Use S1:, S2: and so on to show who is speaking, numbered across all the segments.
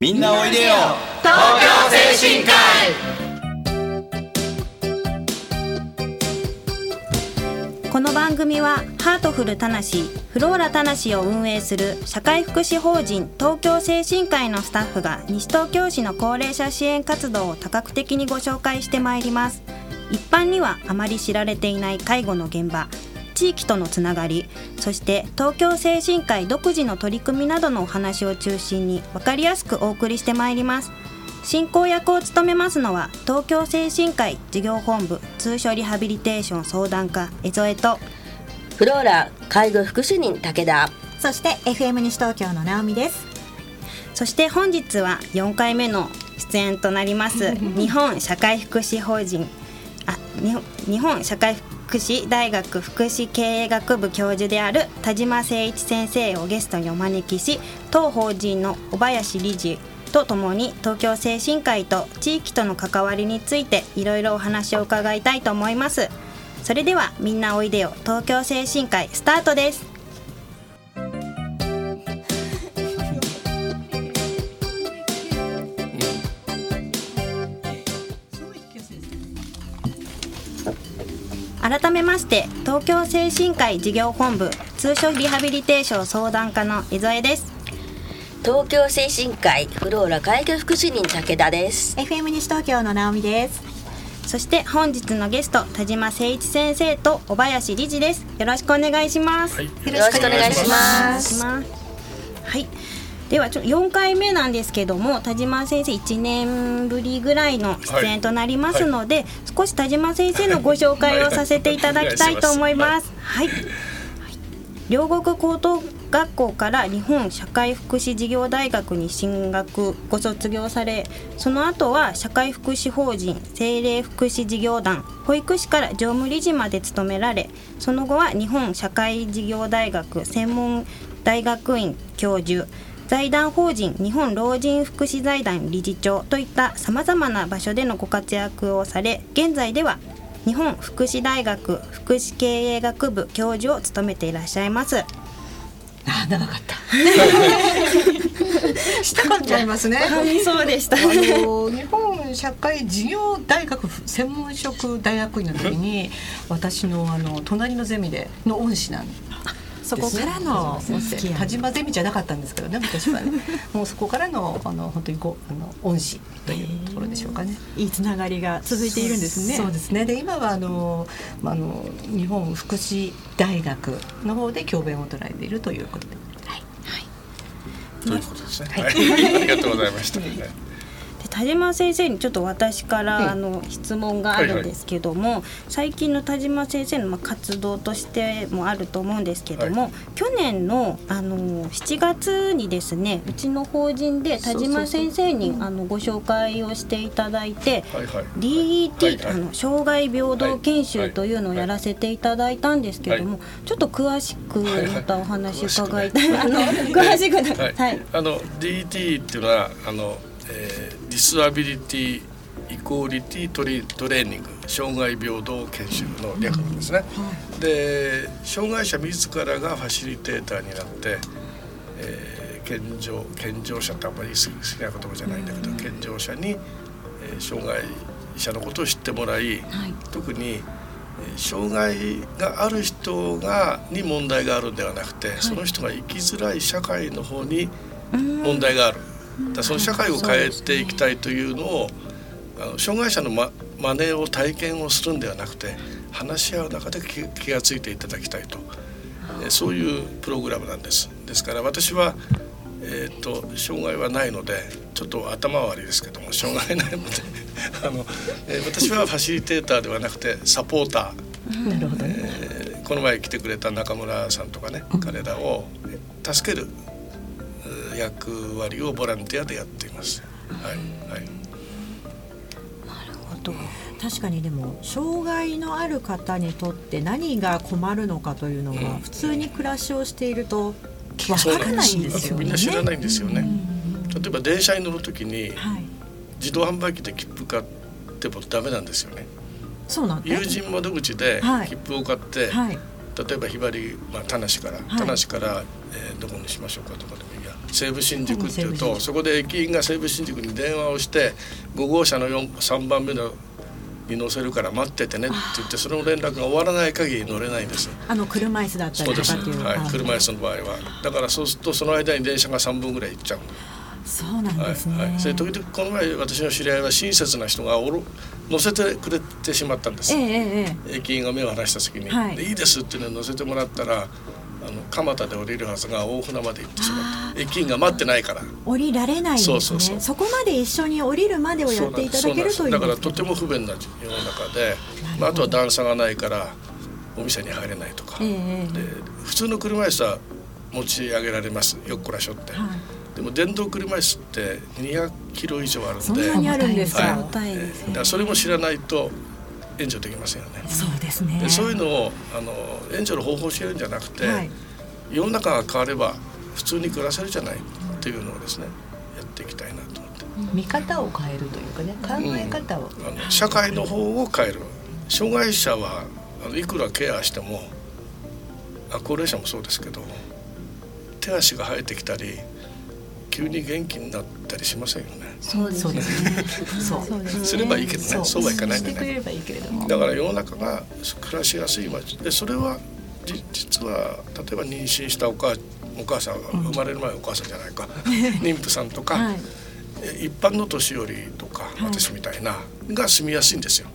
S1: みんなおいでよ。
S2: 東京精神科
S3: 医。この番組はハートフルたなしフローラたなしを運営する社会福祉法人東京精神科医のスタッフが西東京市の高齢者支援活動を多角的にご紹介してまいります。一般にはあまり知られていない介護の現場地域とのつながりそして東京精神科医独自の取り組みなどのお話を中心に分かりやすくお送りしてまいります。進行役を務めますのは東京精神科医事業本部通所リハビリテーション相談課江添と
S4: フローラ介護福祉人武田。
S5: そして FM 西東京の直美です。
S3: そして本日は4回目の出演となります日本社会福祉法人あ日本社会福祉福祉大学福祉経営学部教授である田島誠一先生をゲストにお招きし当法人の小林理事とともに東京精神科医と地域との関わりについていろいろお話を伺いたいと思います。それではみんなおいでよ東京精神科医スタートです。改めまして東京精神科医事業本部通所リハビリテーション相談課の江添です。
S4: 東京精神科医フローラ介護福祉人武田です。
S5: FM 西東京の直美です。
S3: そして本日のゲスト田島誠一先生と小林理事です。よろしくお願いします、はい、よ
S4: ろしくお願いします。
S3: はいではちょ4回目なんですけども田島先生1年ぶりぐらいの出演となりますので、はい。はい、少し田島先生のご紹介をさせていただきたいと思います。はい、両国高等学校から日本社会福祉事業大学に進学ご卒業されその後は社会福祉法人精霊福祉事業団保育士から常務理事まで務められその後は日本社会事業大学専門大学院教授財団法人日本老人福祉財団理事長といったさまざまな場所でのご活躍をされ現在では日本福祉大学福祉経営学部教授を務めていらっしゃいます。
S5: あ長かった。したかっちゃいますね。
S3: そうでした。あ
S5: の日本社会事業大学専門職大学院の時に、私のあの隣のゼミでの恩師なんそこからの田島ゼミじゃなかったんですけどね私はね もうそこからのあの本当にこうあの恩師というところでしょうかね。
S3: いいつながりが続いているんですね。
S5: そうですね。で今はあのあの日本福祉大学の方で教鞭を捉えているということで。はい。はい。
S1: ということですね。はい。ありがとうございました。
S3: 田島先生にちょっと私からあの質問があるんですけども、最近の田島先生のま活動としてもあると思うんですけども、去年のあの7月にですねうちの法人で田島先生にあのご紹介をしていただいて、DET、あの障害平等研修というのをやらせていただいたんですけども、ちょっと詳しくまたお話伺いたい、あの詳しく
S1: はい、あの DET っていうのはあの、えースアビリティイコーリティトレトレーニング障害平等研修の略なんですね。で障害者自らがファシリテーターになって、えー、健常健常者ってあんまり好きな言葉じゃないんだけど、健常者に、えー、障害者のことを知ってもらい、はい、特に障害がある人がに問題があるんではなくて、はい、その人が生きづらい社会の方に問題がある。だその社会を変えていきたいというのをあの障害者のま真似を体験をするんではなくて話し合う中で気が付いていただきたいと。そういうプログラムなんです。ですから私はえーと、障害はないのでちょっと頭悪いですけども障害ないので あの、えー、私はファシリテーターではなくてサポーター、なるほどえー、この前来てくれた中村さんとかね、彼らを助ける役割をボランティアでやっています。はい、はい、なる
S5: ほど。確かにでも障害のある方にとって何が困るのかというのは、普通に暮らしをしていると分からないんですよね。
S1: みんな知らないんですよね。例えば電車に乗るときに、自動販売機で切符買ってもダメなんですよね。
S5: そうなん
S1: 友人窓口で切符を買って、はい、例えばひばり、まあ、田無から、田無から、えー、どこにしましょうかとかでもいいや。西武新宿っていうとそこで駅員が西武新宿に電話をして5号車の3番目のに乗せるから待っててねって言ってその連絡が終わらない限り乗れないんです。
S6: あの車椅子だったりとかっていう
S1: は。い、車椅子の場合は。だからそうするとその間に電車が3分ぐらい行っちゃう
S6: そうなんですね、はいはい、
S1: それ時々この前私の知り合いは親切な人がおろ乗せてくれてしまったんです、えええ、駅員が目を離した時に「はい、いいです」っていうのを乗せてもらったらあの蒲田で降りるはずが大船まで行ってしまった。駅員が待ってないから。
S6: 降りられないんですね。そうそうそう。そこまで一緒に降りるまでをやっていただけるという
S1: だからとても不便な世の中で、まあ、あとは段差がないからお店に入れないとか、え。で普通の車椅子は持ち上げられます。よっこらしょって、はい、でも電動車椅子って200キロ以上あるんで。そん
S6: なにあるんですか、はい、
S1: えー、だからそれも知らないと援助できませんよね。
S6: そうですね。
S1: でそういうのをあの援助の方法を教えるんじゃなくて、はい、世の中が変われば普通に暮らせるじゃないっていうのをですねやっていきたいなと思って。
S5: 見方を変えるというかね考え方を、
S1: うん、あの社会の方を変える。障害者はあのいくらケアしてもあ高齢者もそうですけど手足が生えてきたり急に元気になったりしませんよね。
S5: そうですね。
S1: そうすればいいけどね。そうはいかないんでね。だから世の中が暮らしやすい街でそれは実は例えば妊娠したお母お母さん生まれる前お母さんじゃないか 妊婦さんとか、はい、一般の年寄りとか、私みたいなが住みやすいんですよ。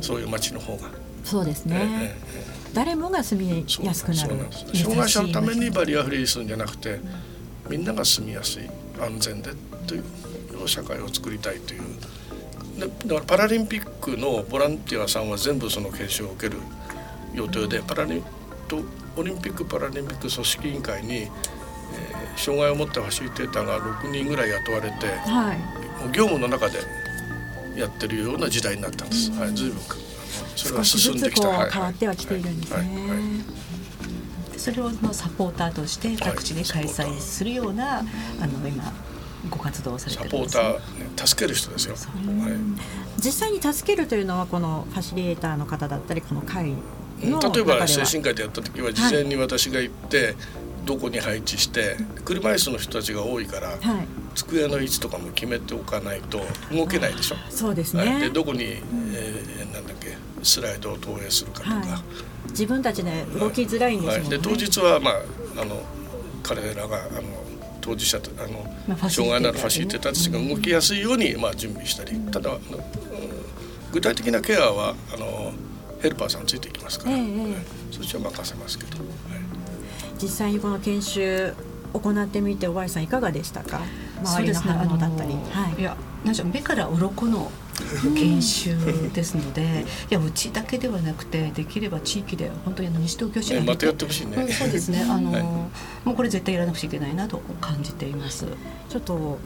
S1: そういう街の方が。
S6: そうですね。ええ誰もが住みやすくなる
S1: 障害者のためにバリアフリーするんじゃなくて、みんなが住みやすい安全でという社会を作りたいというでだからパラリンピックのボランティアさんは全部その研修を受ける予定でパラリンとオリンピック・パラリンピック組織委員会に、えー、障害を持ったファシリテーターが6人ぐらい雇われて、はい、業務の中でやってるような時代になったんです。はい、随分
S6: それは進んできた。変わってはきているんですね。はいはいはい
S5: それをのサポーターとして各地で開催するような、はい、あの今ご活動されてる
S1: んです、ね、サポーター、助ける人ですよ、はい、
S6: 実際に助けるというのはこのファシリエーターの方だったりこの会の
S1: 例えば精神科医でやった時は事前に私が行って、どこに配置して車椅子の人たちが多いから、はい、机の位置とかも決めておかないと動けないでしょ。
S6: そうですね、
S1: でどこに、えー、なんだっけスライドを投影するかとか、はい、
S6: 自分たちで動きづらいんですもんね、
S1: で当日は、まあ、あの彼らがあの当事者とあの、まあ、障害のあるファシリテーターたちが動きやすいように、まあ、準備したり、ただあの、具体的なケアはあのヘルパーさんついていきますから、えー、そっちは任せますけど、はい、
S6: 実際にこの研修行ってみておばあさんいかがでしたか？周りの反応だったり、ね
S5: はい、いやなんじゃ目から鱗の研修ですので、いやうちだけではなくてできれば地域で本当に西東京市
S1: またやってほしいね。
S5: そうですね。あの、はい、もうこれ絶対やらなくちゃいけないなと感じています。
S6: ちょっと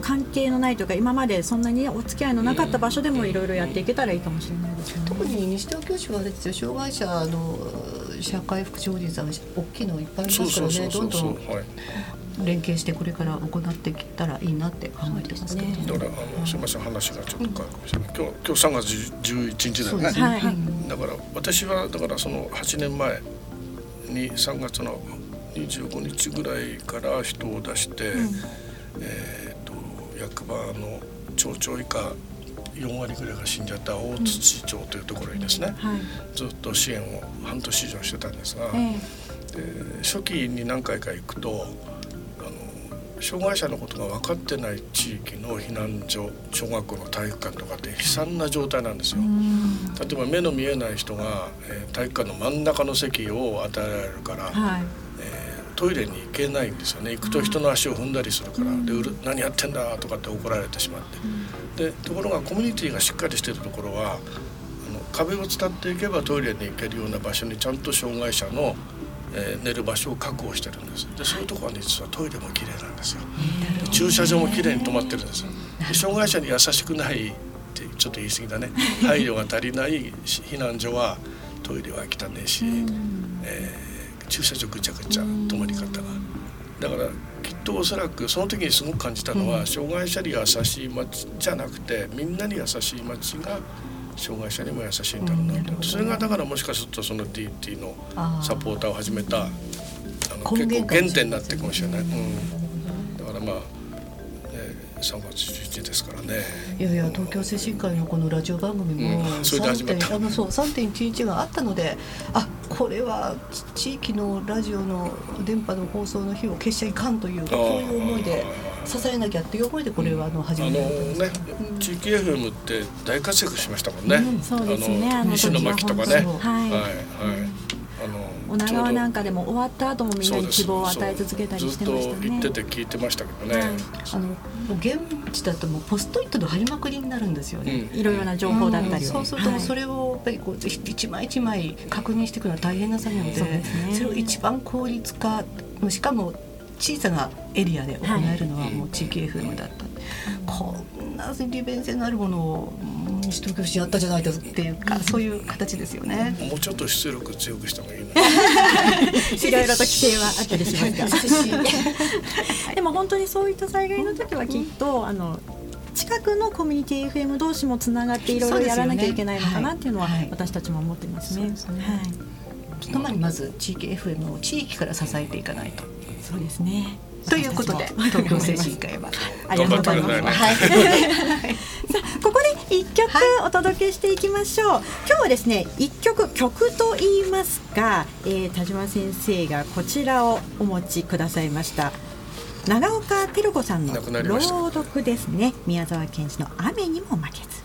S6: 関係のないというか今までそんなにお付き合いのなかった場所でもいろいろやっていけたらいいかもしれないですね。
S5: 特に西東京市はあれですよ障害者の社会福祉法人さん大きいのいっぱいありますからねどんどん連携してこれから行ってきたらいいなって考えてますけど、ね、
S1: だからあのすみません話がちょっと変わるかもしれない、今日今日3月11日だよね、はい、だから私はだからその8年前に3月の25日ぐらいから人を出して、うん、えーと、役場の町長以下4割ぐらいが死んじゃった大槌町というところにですね、うん。はい、ずっと支援を半年以上してたんですが、えー、初期に何回か行くと障害者のことが分かってない地域の避難所小学校の体育館とかって悲惨な状態なんですよ。例えば目の見えない人が、えー、体育館の真ん中の席を与えられるから、はい、えー、トイレに行けないんですよね。行くと人の足を踏んだりするから「で何やってんだ」とかって怒られてしまって。でところがコミュニティがしっかりしてるところはあの壁を伝っていけばトイレに行けるような場所にちゃんと障害者のえー、寝る場所を確保してるんです。でそういうところは、ね、実はトイレも綺麗なんですよ。駐車場も綺麗に止まってるんです障害者に優しくないってちょっと言い過ぎだね。配慮が足りない避難所はトイレは汚ねえし、えー、駐車場ぐちゃぐちゃ止まり方が。だからきっとおそらくその時にすごく感じたのは、障害者に優しい街じゃなくてみんなに優しい街が障害者にも優しいんだろうなと、うん、それがだからもしかするとその DT のサポーターを始めたあの結構原点になってるかもしれない。うん。まあ、ね、3月11日ですからね。
S5: いやいや東京精神科医のこのラジオ番組も
S1: うん。それで始まった。
S5: 3.1あのそう3.11があったのであこれは地域のラジオの電波の放送の日を消しちゃいかんというこういう思いで支えなきゃっていう思いでこれはあの始めたん
S1: ね
S5: です、
S1: 地域 FM って大活躍しましたもんね。
S6: そうですね。あの
S1: 西野巻とかね。
S6: 時は
S1: い。
S6: はい。女川なん
S1: か
S6: かでも終わった後もみんなに希望を与え続けたりしてました
S1: ずっと言
S6: ね
S1: ってて聞いてましたけどね。
S6: はい。
S5: あの現地だともうポストイットの貼りまくりになるんですよね。
S1: うん。
S6: いろいろな情報だったり
S5: そうすると
S6: はい。
S5: それをやっぱりこう一枚一枚確認していくのは大変な作業で
S6: そ
S5: それを一番効率化しかも小さなエリアで行えるのはもう地域 FM だった、こんな利便性のあるものをうん西東京市やったじゃないですっていうかそういう形ですよね。
S1: もうちょっと出力強くした方がいいな。
S6: いろいろと規制はあったりしますが でも本当にそういった災害の時はきっと、あの近くのコミュニティ FM 同士もつながっていろいろやらなきゃいけないのかなっていうのは私たちも思ってますね。
S5: すね
S6: はい、
S5: その前にまず地域 FM を地域から支えていかないと。
S6: そうですね。
S5: ということで東京精神科医は
S6: ありがとうございます。はい。さあここで一曲お届けしていきましょう。今日はですね一曲曲と言いますか、えー、田島先生がこちらをお持ちくださいました。長岡照子さんの朗読ですね。宮沢賢治の雨にも負けず。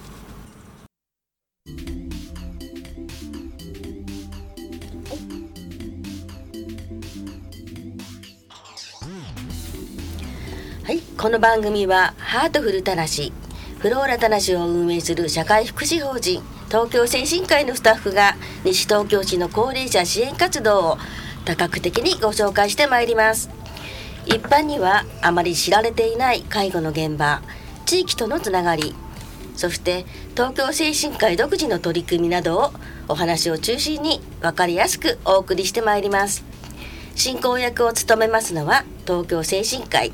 S4: この番組はハートフルたなし、フローラたなしを運営する社会福祉法人東京精神科医のスタッフが西東京市の高齢者支援活動を多角的にご紹介してまいります。一般にはあまり知られていない介護の現場、地域とのつながり、そして東京精神科医独自の取り組みなどをお話を中心に分かりやすくお送りしてまいります。進行役を務めますのは東京精神科医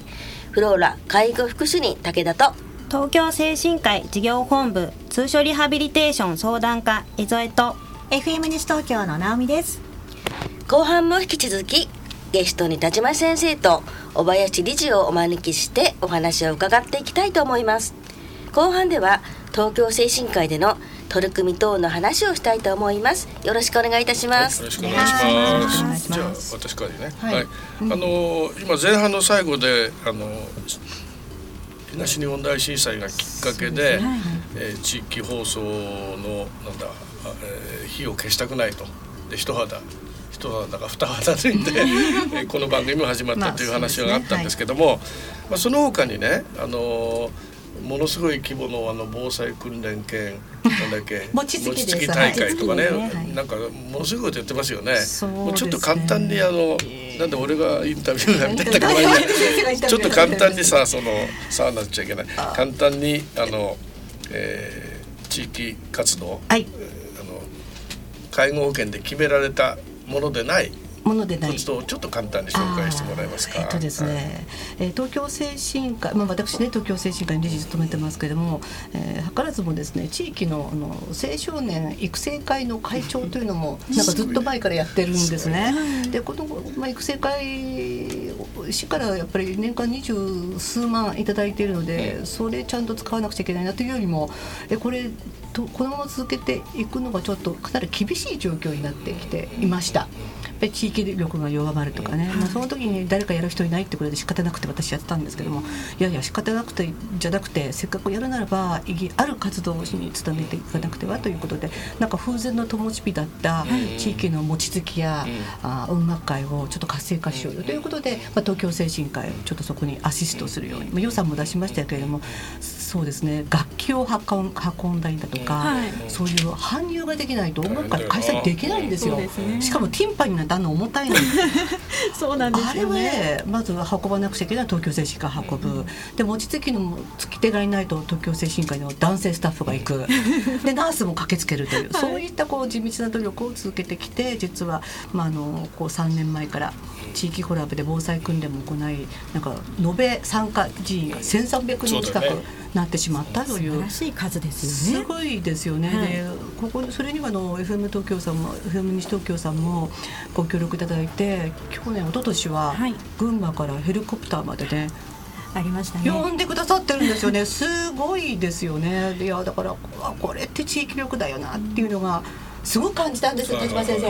S4: フローラ介護福祉人武田と。
S3: 東京精神科医事業本部通所リハビリテーション相談課江添と。
S6: FM 西東京の直美です。
S4: 後半も引き続きゲストに田島先生と小林理事をお招きしてお話を伺っていきたいと思います。後半では東京精神科医での取り組み等の話をしたいと思います。よろしくお願いいたし
S1: はい、よ
S4: ます、
S1: ろしくお願いします。じゃあ私からね。
S5: はい。
S1: はい。あの今前半の最後であの東日本大震災がきっかけで、えー地域放送のなんだ、あえー火を消したくないと。で一肌一肌が二肌で、えーこの番組も始まったという
S5: まあ
S1: 話があったんですけども、まあその他にねあのものすごい規模のあの防災訓練兼なんだっけ？
S5: 餅つき
S1: 大会とかね、
S5: ね。はい。
S1: なんかものすごいことやってますよね。
S5: そうね。
S1: もうちょっと簡単にあのなんで俺がインタビューがみたい。な感じでちょっと簡単にさそのさあなっちゃいけない。簡単にあの、えー地域活動、
S5: はい。
S1: あの介護保険で決められたものでない
S5: ものでない。
S1: ちょっと簡単に紹介してもらえますか。
S5: えっとです
S1: はい。
S5: ね、えー東京精神科、まあ、私ね東京精神科に理事務めてますけれども、えー、図らずもですね地域のあの青少年育成会の会長というのもなんかずっと前からやってるんですね。でこの、まあ、育成会市からやっぱり年間二十数万いただいているのでそれちゃんと使わなくちゃいけないなというよりもえこれとこのまま続けていくのがちょっとかなり厳しい状況になってきていました。やっぱり地域力が弱まるとかね、まあ、その時に誰かやる人いないってことで仕方なくて私やってたんですけどもいやいや仕方なくてじゃなくてせっかくやるならば意義ある活動に努めていかなくてはということでなんか風前の灯火だった地域の餅つきや、あ音楽会をちょっと活性化しようよということで、まあ、東京精神科医ちょっとそこにアシストするように、まあ、予算も出しましたけれどもそうですね。楽器を運ん運んだりだとか、
S6: はい。
S5: そういう搬入ができないと音楽会開催できないんですよ。
S6: ね。
S5: しかもティンパニーなんてあんな重たいのに。
S6: そうなんです
S5: あれは
S6: よね。
S5: ねまずは運ばなくちゃいけない東京精神科運ぶ、で餅つきのもつき手がいないと東京精神科医の男性スタッフが行く。でナースも駆けつけるという、そういったこう地道な努力を続けてきて実は、まあ、あのこう3年前から地域コラボで防災訓練も行いなんか延べ参加人員が1300人近くなってしまったという。
S6: 素晴らしい数ですよね。
S5: すごいですよね、
S6: はい。
S5: でここそれにはあの FM 東京さんも FM 西東京さんもご協力いただいて去年一昨年は
S6: はい。
S5: 群馬からヘリコプターまでね
S6: ありましたね。
S5: 呼んでくださってるんですよね。すごいですよね。いやだからこれって地域力だよなっていうのがすごく感じたんです田島先生。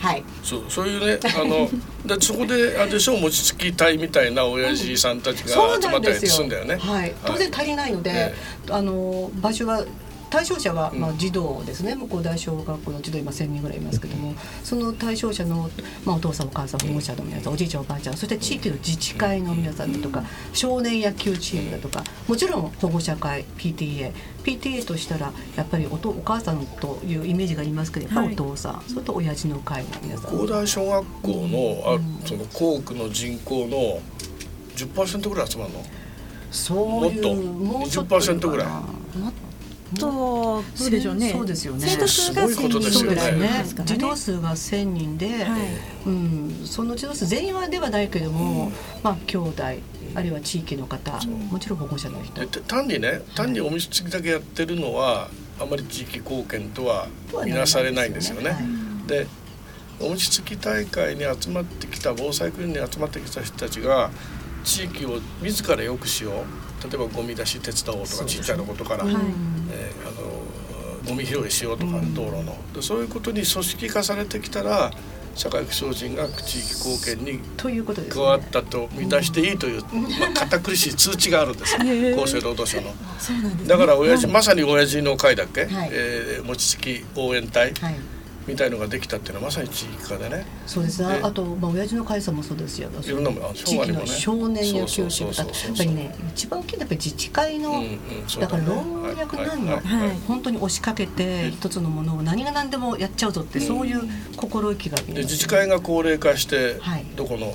S5: はい。
S1: そうそういうねあのでそこであれでしょ餅つき隊みたいな親父さんたちが集まったりするんだよね、
S5: はい、当然足りないので、あの場所は対象者はまあ児童ですね、向こう大小学校の児童今1,000人ぐらいいますけどもその対象者の、まあ、お父さんお母さん保護者の皆さんおじいちゃんおばあちゃんそして地域の自治会の皆さんだとか少年野球チームだとかもちろん保護者会 PTA PTA としたらやっぱりおとお母さんというイメージがありますけどやっぱお父さん、はい、それと親父の会の皆さん。
S1: 広大小学校の,、あその校区の人口の10%ぐらい集まるの？
S5: そういう
S1: もっと？20%ぐらい。
S6: とそうでしょうね。
S5: そうですよね。
S1: 生徒数が1000人ぐらい
S5: ね。児童数が1000人で、うん、その児童数全員はではないけども、まあ兄弟あるいは地域の方、もちろん保護者の人。
S1: 単にね、単にお店つきだけやってるのはあまり地域貢献とは見なされないんですよね。で、お餅つき大会に集まってきた防災訓練に集まってきた人たちが地域を自ら良くしよう例えばゴミ出し手伝おうとか、ちっちゃなことから、はい、えー、あのゴミ拾いしようとか、道路の。でそういうことに組織化されてきたら社会福祉法人が地域貢献に加わったと見出していいという、まあ、堅苦しい通知があるんです。厚生労働省の。だから親父、まさに親父の会だっけ、はい、えー、餅つき応援隊、はいみたいのができたっていうのはまさに地域化でね。
S5: そうですね。あとまあ親父の会さんもそうですよ。
S1: いろんなも
S5: 地域の少年野球チームだ。やっぱりね一番大きいのはやっぱり自治会の、だから老若男女本当に押しかけて一つのものを何が何でもやっちゃうぞってそういう心意気が
S1: で自治会が高齢化してどこの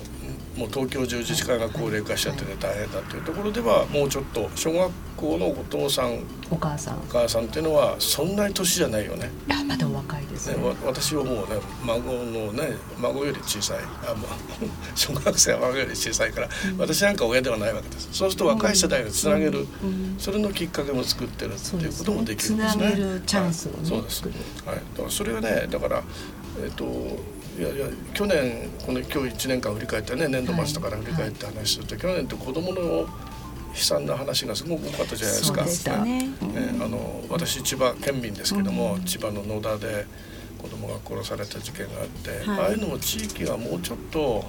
S1: もう東京中自治会が高齢化しちゃってて大変だっていうところではもうちょっと小学校のお父さん
S5: お母さんお
S1: 母さんっていうのはそんなに年じゃないよね。
S5: いやまだ若いですね。
S1: ね私はもうね孫のね孫より小さいあもう 小学生は孫より小さいから、うん、私なんか親ではないわけです。そうすると若い世代をつなげる、うん、それのきっかけも作ってるっていうこともできるんですね。
S5: つなげるチャンスを、ね、
S1: そうです。はい。だからそれはねだからえっ、といやいや去年この今日1年間振り返ってね年度末から振り返って話すると、去年って子どもの悲惨な話がすごく多かったじゃないですか。ね、ね、あの私千葉県民ですけども、うん、千葉の野田で子供が殺された事件があって、はい、ああいうのも地域がもうちょっと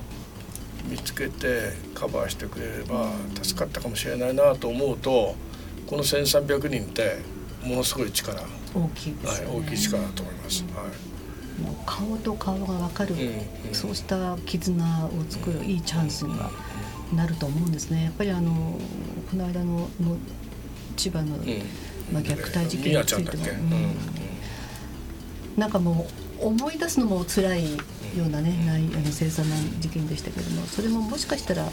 S1: 見つけてカバーしてくれれば助かったかもしれないなと思うとこの1,300人ってものすごい力
S5: 大きい、ね、はい、
S1: 大きい力だと思います。はい
S5: 顔と顔が分かる、そうした絆を作るいいチャンスにはなると思うんですね。やっぱりあのこの間のの千葉の、まあ、虐待事件についても、なんかもう思い出すのも辛いようなね、ないあの凄惨な事件でしたけれどもそれももしかしたら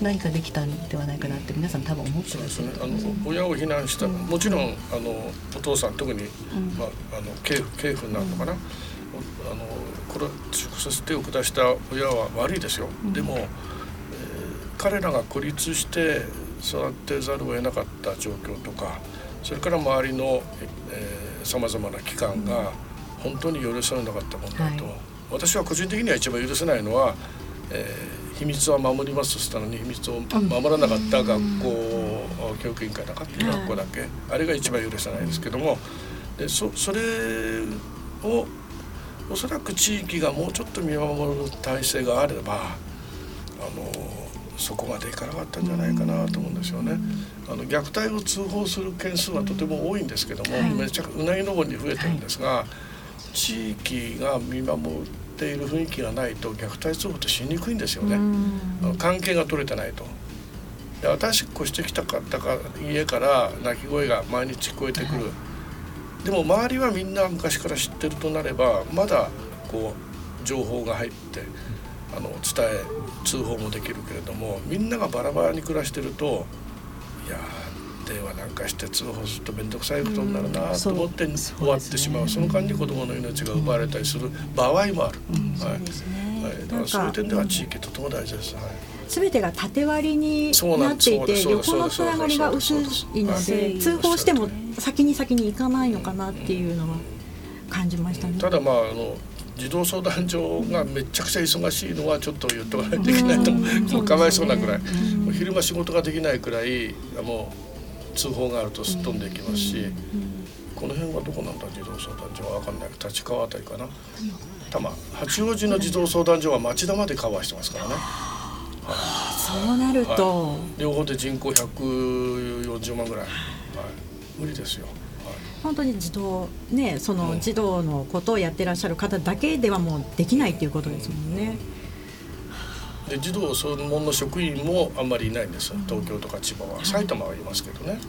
S5: 何かできたんではないかなって皆さん多分思ってらっしゃる、ね、あの
S1: 親を避難した、うん、もちろんあのお父さん特に、うん、まあ、あの警警府なのかな、うんあのこれ直接手を下した親は悪いですよ、うん、でも、えー、彼らが孤立して育ってざるを得なかった状況とかそれから周りのさまざまな機関が本当に許されなかった問題と、はい、私は個人的には一番許せないのは、えー、秘密は守りますとしたのに秘密を守らなかった学校、うん、教育委員会なかった学校だけ、はい、あれが一番許せないですけどもでそそれをおそらく地域がもうちょっと見守る体制があればあのそこまでいかなかったんじゃないかなと思うんですよね。あの虐待を通報する件数はとても多いんですけども、はい、めちゃくうなぎ登りに増えてるんですが、はい、地域が見守っている雰囲気がないと虐待通報ってしにくいんですよね。関係が取れてないと。新しく越してきた方か家から泣き声が毎日聞こえてくる。はいでも周りはみんな昔から知ってるとなればまだこう情報が入ってあの伝え通報もできるけれどもみんながバラバラに暮らしてるといや電話なんかして通報すると面倒くさいことになるなと思って終わってしまう。その間に子どもの命が奪われたりする場合もある、はい。はい、だからそういう点では地域とても大事です。はい。
S6: 全てが縦割りになっていて横のつながりが薄いので通報しても先に先に行かないのかなっていうのは感じましたね。
S1: ただまああの児童相談所がめちゃくちゃ忙しいのはちょっと言っとかないと いけないと思う、かわい。そうなくらい、昼間仕事ができないくらいもう通報があるとすっ飛んでいきますし、この辺はどこなんだ？児童相談所は分かんない。立川あたりかな。多摩八王子の児童相談所は町田までカバーしてますからね。
S6: そうなると、
S1: はい、両方で人口140万ぐらい、はい、無理ですよ。
S6: 本当に児童ねその児童のことをやってらっしゃる方だけではもうできないっていうことですもんね。
S1: で児童そのもの職員もあんまりいないんです。東京とか千葉は。埼玉はいますけどね。はい。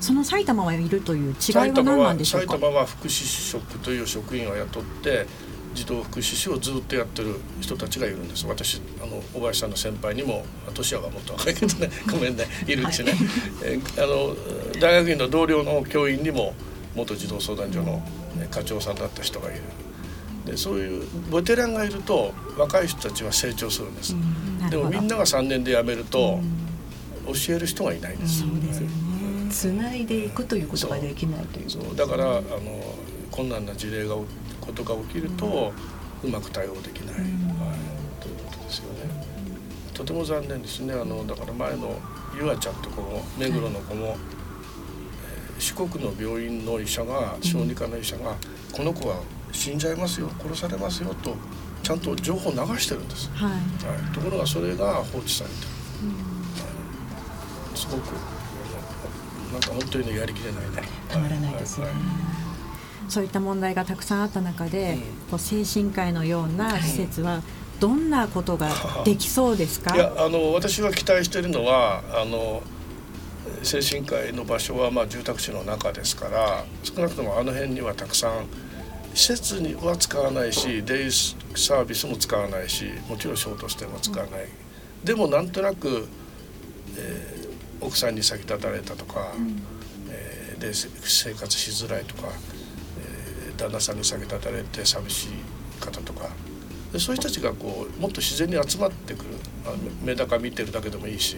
S6: その埼玉はいるという違いは何なんでしょう
S1: か？埼玉は福祉職という職員を雇って児童福祉士をずっとやってる人たちがいるんです。私あの小林さんの先輩にも年はもっと若いけどねごめんねい。るしね、えあの大学院の同僚の教員にも元児童相談所の、ね、課長さんだった人がいる。でそういうベテランがいると若い人たちは成長するんです、でもみんなが3年で辞めると、教える人がいないんです、そうですよね。
S5: つないでいくということができないという
S1: そう。だからあの困難な事例がことが起きると、うまく対応できない、はい、ということですよね。とても残念ですね。あのだから前のゆあちゃんとこも目黒の子も、はい、えー、四国の病院の医者が小児科の医者が、この子は死んじゃいますよ殺されますよとちゃんと情報を流してるんです、はい、はい、ところがそれが放置されてる、うん、すごくなんか本当にやりきれないね。
S5: たまらないですね、はい
S6: そういった問題がたくさんあった中で、こう精神科医のような施設はどんなことができそうですか、
S1: いやあの私は期待しているのはあの精神科医の場所はまあ住宅地の中ですから少なくともあの辺にはたくさん施設には使わないしデイサービスも使わないしもちろんショートステイも使わない、うん、でもなんとなく、えー、奥さんに先立たれたとか、うん、えー、で生活しづらいとか旦那さんに下げ立たれて寂しい方とか。でそういう人たちがこうもっと自然に集まってくる。メダカ見てるだけでもいいし。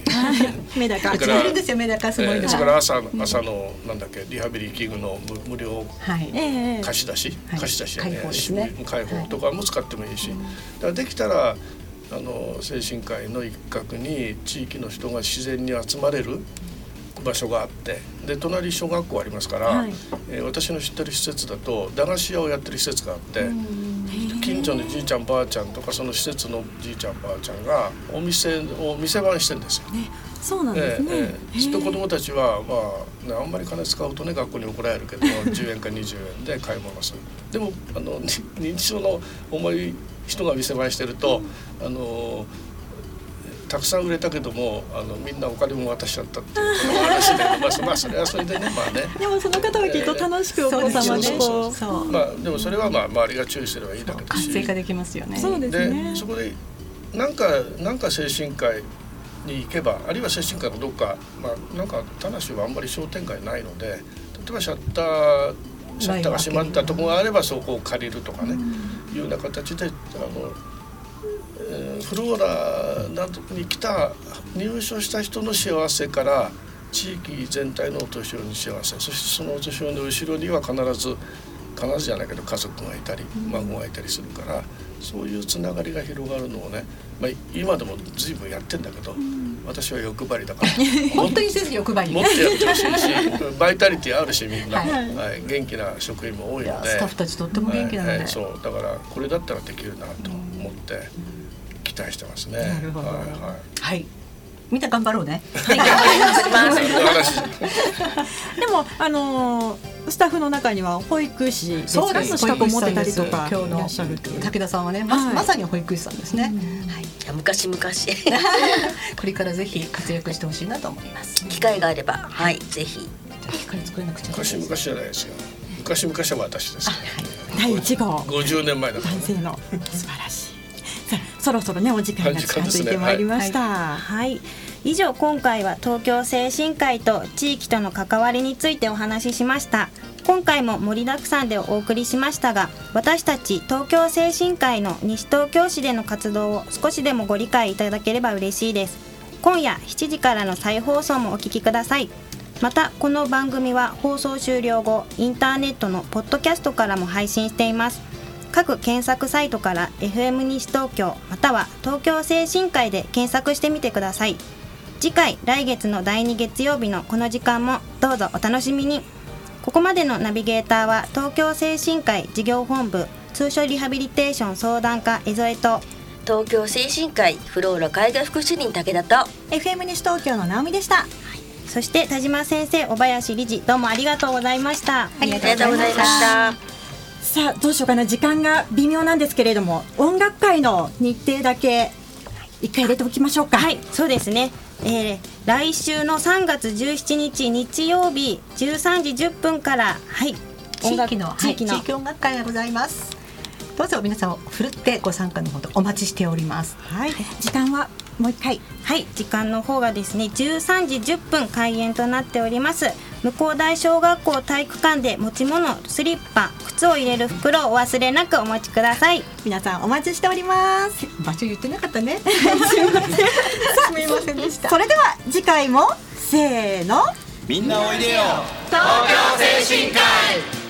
S6: メダカ。
S5: 集まるんですよメダカすごい
S1: です、から朝朝のなんだっけリハビリ器具の無料。貸し出し、貸し出しやね開放とかも使ってもいいし、だからできたらあの精神科医の一角に地域の人が自然に集まれる場所があってで隣小学校ありますから、はい、えー、私の知ってる施設だと駄菓子屋をやってる施設があって、近所のじいちゃんばあちゃんとかその施設のじいちゃんばあちゃんがお店を店番してんですよ。ね
S6: そうなんですね。え
S1: ー、きっと子供たちはまあ、ね、あんまり金使うとね学校に怒られるけど10円か20円で買い物する。でもあの認知症の重い人が店番してると、あのたくさん売れたけどもあのみんなお金も渡しちゃったっていう話でまあ、まあ、それはそれでねまあね。
S6: でもその方はきっと楽しくお子様でこ
S1: う。まあでもそれはまあ周りが注意すればいいだけだし。
S5: 活性化できますよね。
S6: そうですね。
S1: そこでなんかなんか精神科医に行けばあるいは精神科のどっかまあなんか田無はあんまり商店街ないので例えばシャッターシャッターが閉まったところがあればそこを借りるとかね、いうような形であのフローラなどに来た入所した人の幸せから地域全体のお年寄りの幸せそしてそのお年寄りの後ろには必ず必ずじゃないけど家族がいたり孫がいたりするからそういうつながりが広がるのをね、まあ、今でも随分やってんだけど、私は欲張りだから。
S5: 本当に先生欲張り。
S1: もっとやってほしいし バイタリティあるしみんな、はい、はい、元気な職員も多いので。
S5: スタッフたちとっても元気なので、はい、
S1: そう。だからこれだったらできるなと思って。期待してますね。
S5: なるほど。はい、はいはいみんな頑張ろうね。
S4: はい、頑張ります。
S6: でもあのー、スタッフの中には保育士そうですの資格を持ってたりとか
S5: 今日の武田さんはね、まはい、まさに保育士さんですね。
S4: はい。昔昔
S5: これからぜひ活躍してほしいなと思います。
S4: 機会があればはいぜひ。
S5: 作れなくちゃ。
S1: 昔昔じゃないですよ。昔昔は私です、ね。
S6: 第一号。
S1: 五十年前だ。
S6: 男性の素晴らしい。そろそろねお時間が近づいてまいりました。
S3: はい、はい、以上今回は東京精神科医と地域との関わりについてお話ししました。今回も盛りだくさんでお送りしましたが私たち東京精神科医の西東京市での活動を少しでもご理解いただければ嬉しいです今夜7時からの再放送もお聞きくださいまたこの番組は放送終了後インターネットのポッドキャストからも配信しています各検索サイトから FM 西東京または東京精神科医で検索してみてください。次回来月の第2月曜日のこの時間もどうぞお楽しみに。ここまでのナビゲーターは東京精神科医事業本部通所リハビリテーション相談課江添と
S4: 東京精神科医フローラ海外副主任武田と
S6: FM 西東京の直美でした。
S3: そして田島先生小林理事どうもありがとうございました。
S4: ありがとうございました
S6: さあどうしようかな。時間が微妙なんですけれども音楽会の日程だけ一回入れておきましょうか。
S3: はいそうですね。えー、来週の3月17日日曜日13時10分からはい。
S5: 地域の地域の、はい、地域音楽会がございます。どうぞ皆さんをふるってご参加のほどお待ちしております。
S6: はい、時間はもう一回。
S3: はい時間の方がですね13時10分開演となっております向こう大小学校体育館で持ち物スリッパ靴を入れる袋をお忘れなくお持ちください。
S6: 皆さんお待ちしております。
S5: 場所言ってなかったね。すみませんすみませんでした。
S6: それでは次回もせーの。
S2: みんなおいでよ。東京精神科医